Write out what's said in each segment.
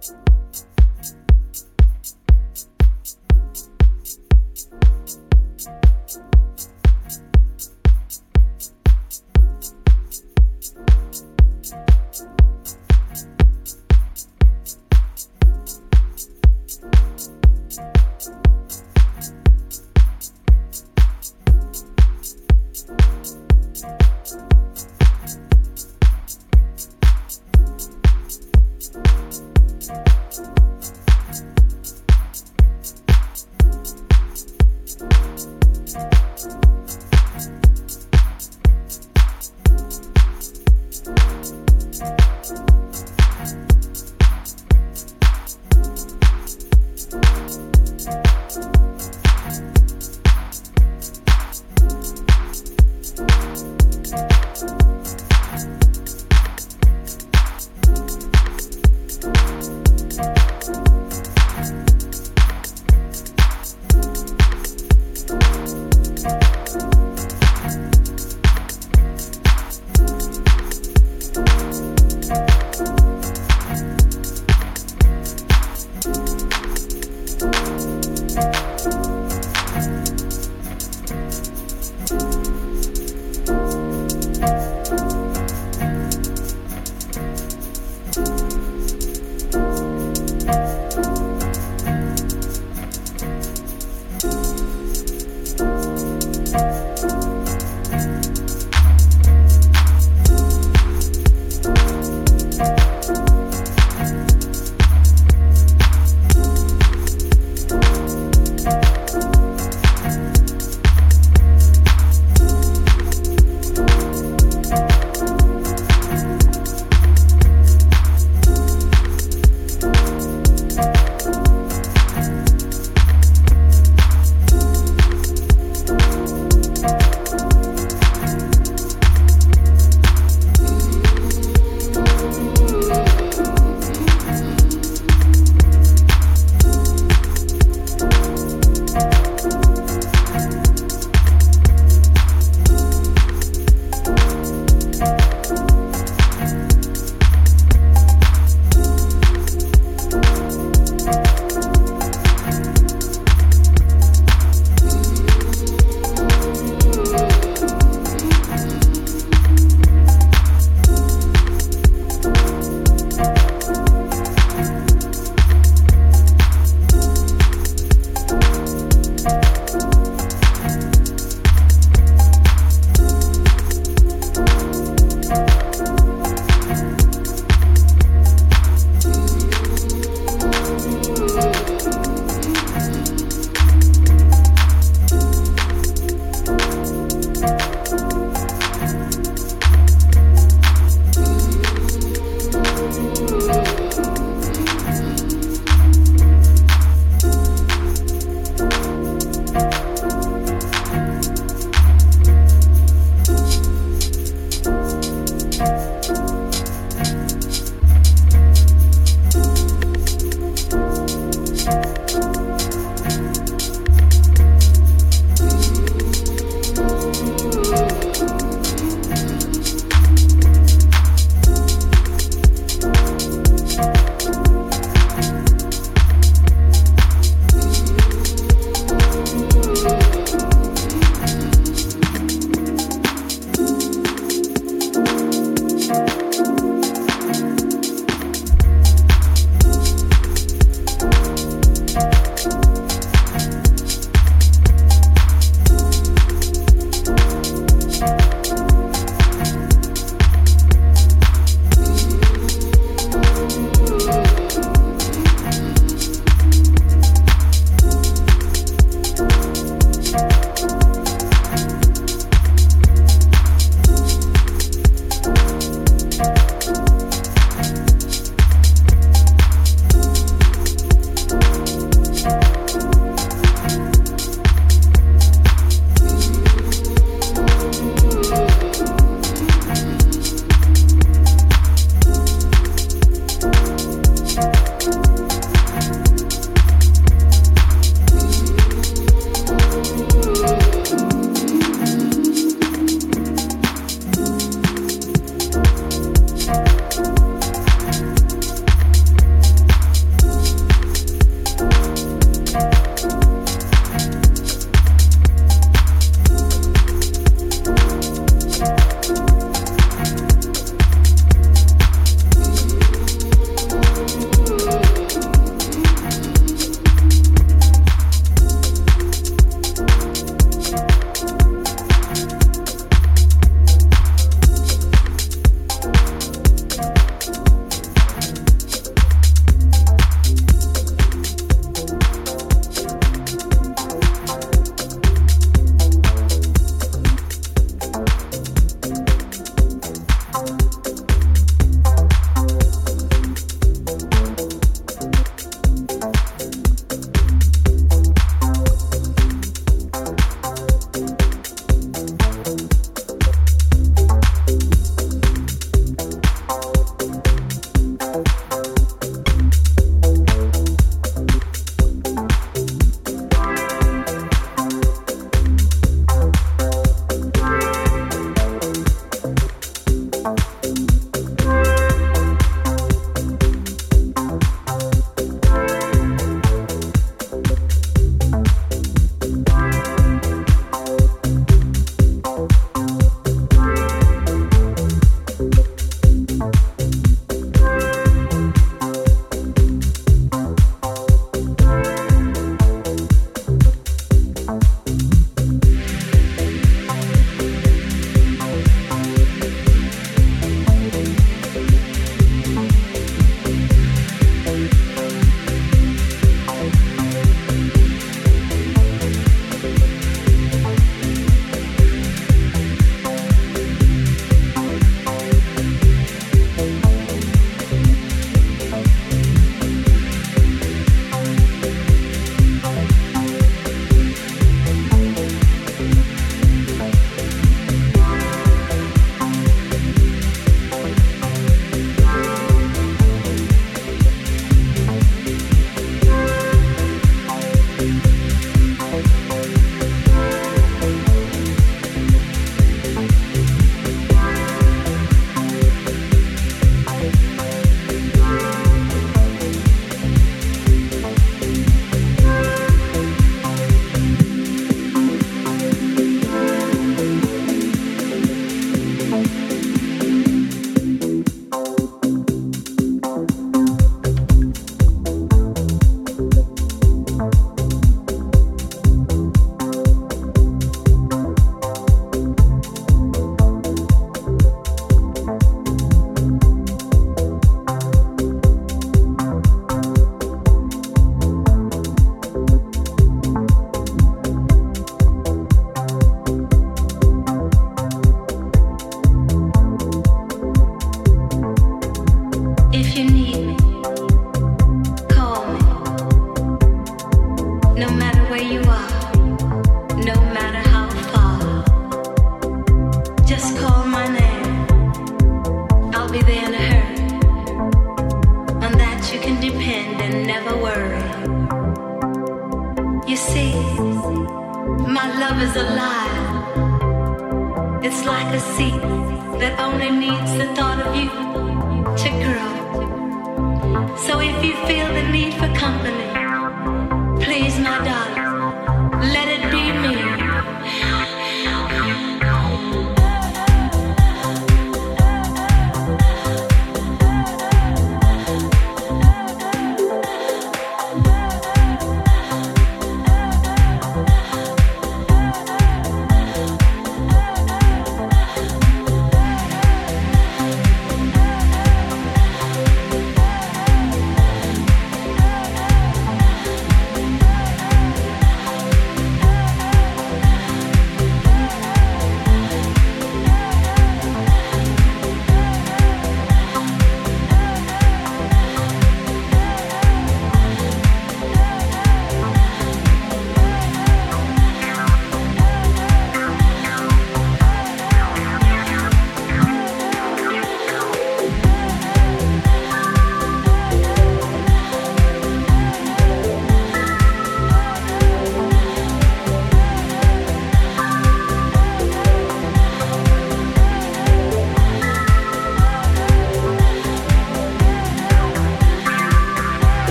Thank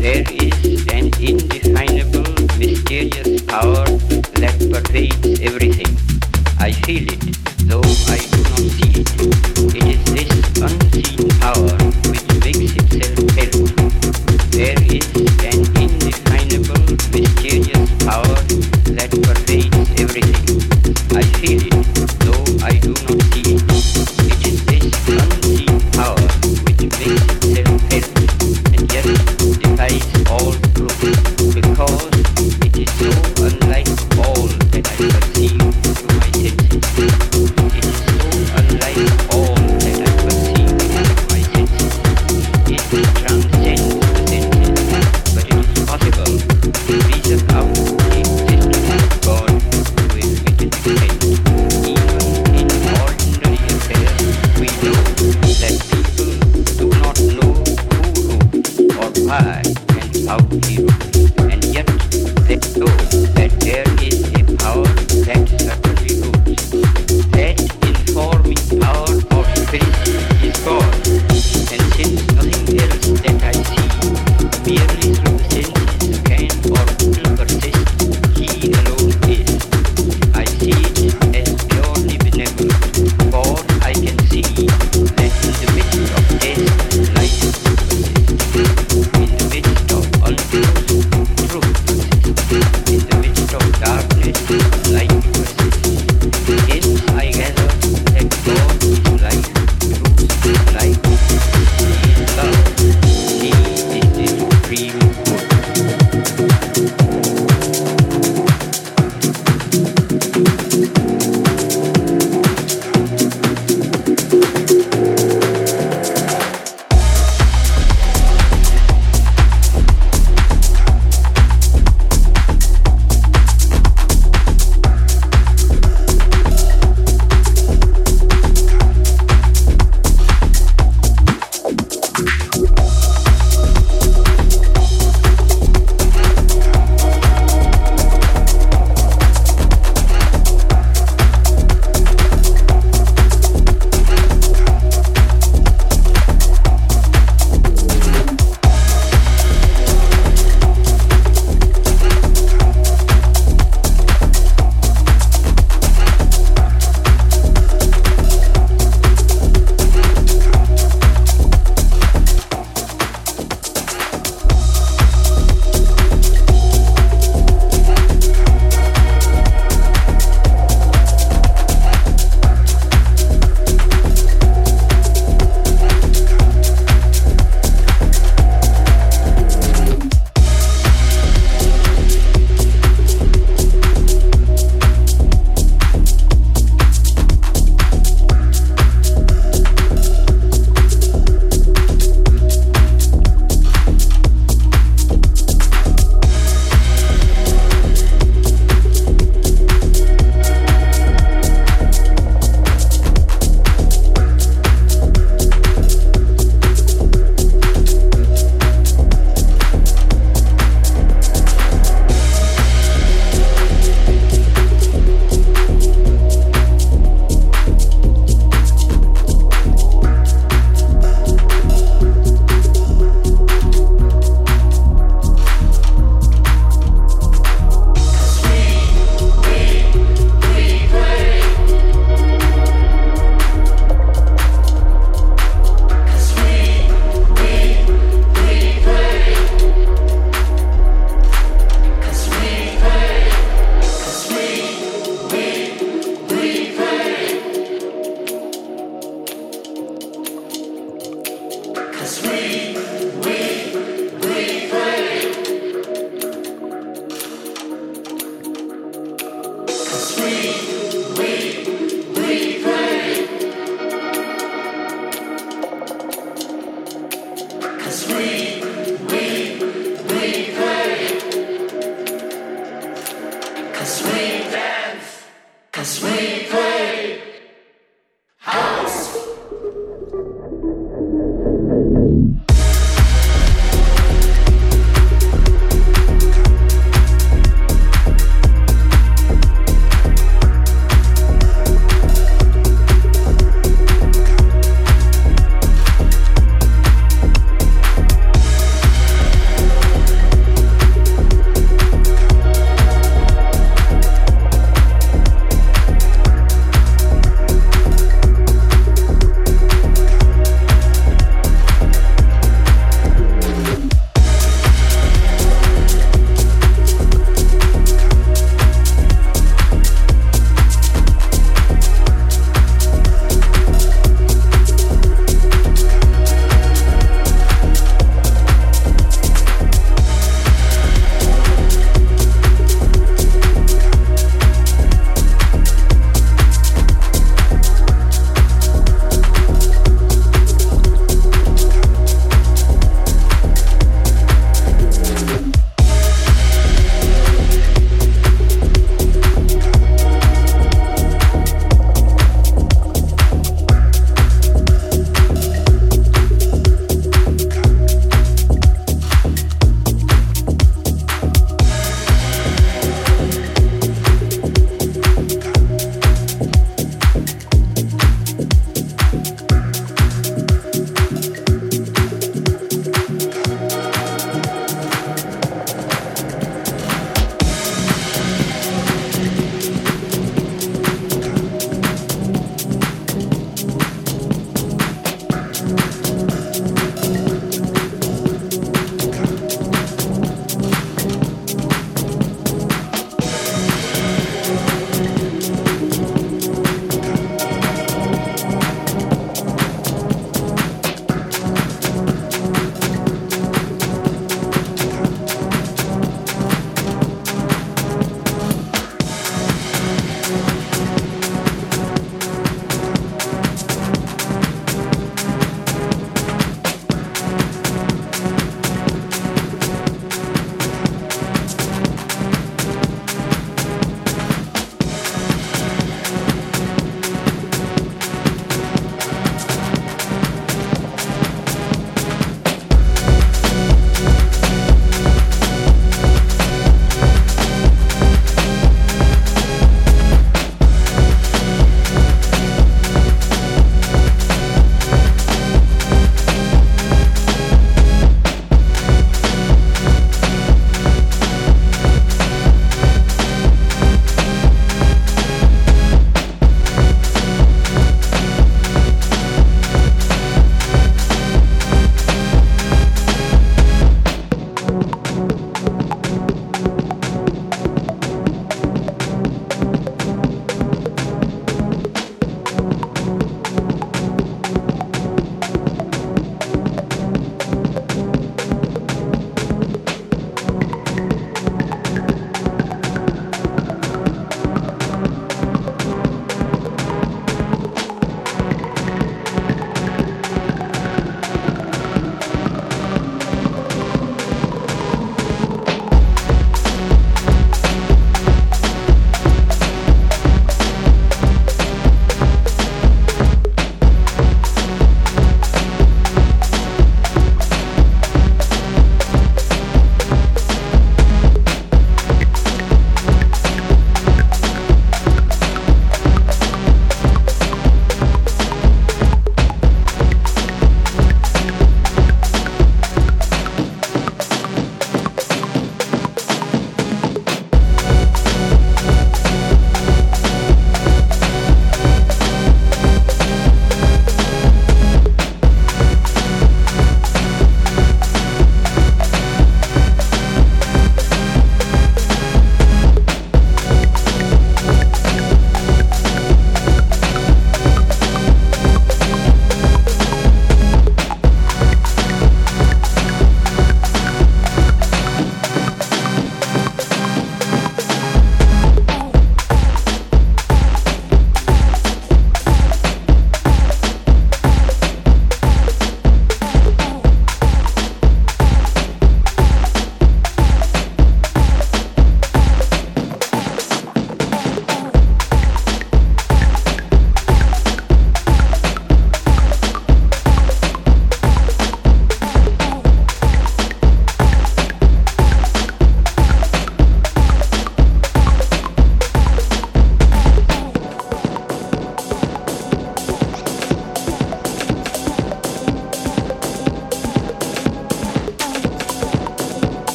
there is an indefinable, mysterious power that pervades everything. I feel it, though I do not see it. It is this unseen power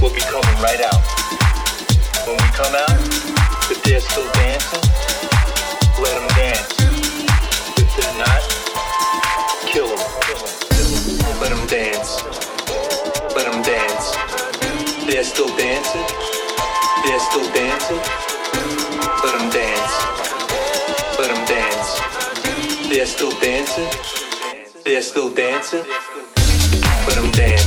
we'll be coming right out. When we come out, if they're still dancing, let them dance. If they're not, kill them. Let them dance. Let them dance. They're still dancing. They're still dancing. Let them dance. Let them dance. They're still dancing. They're still dancing. Let them dance.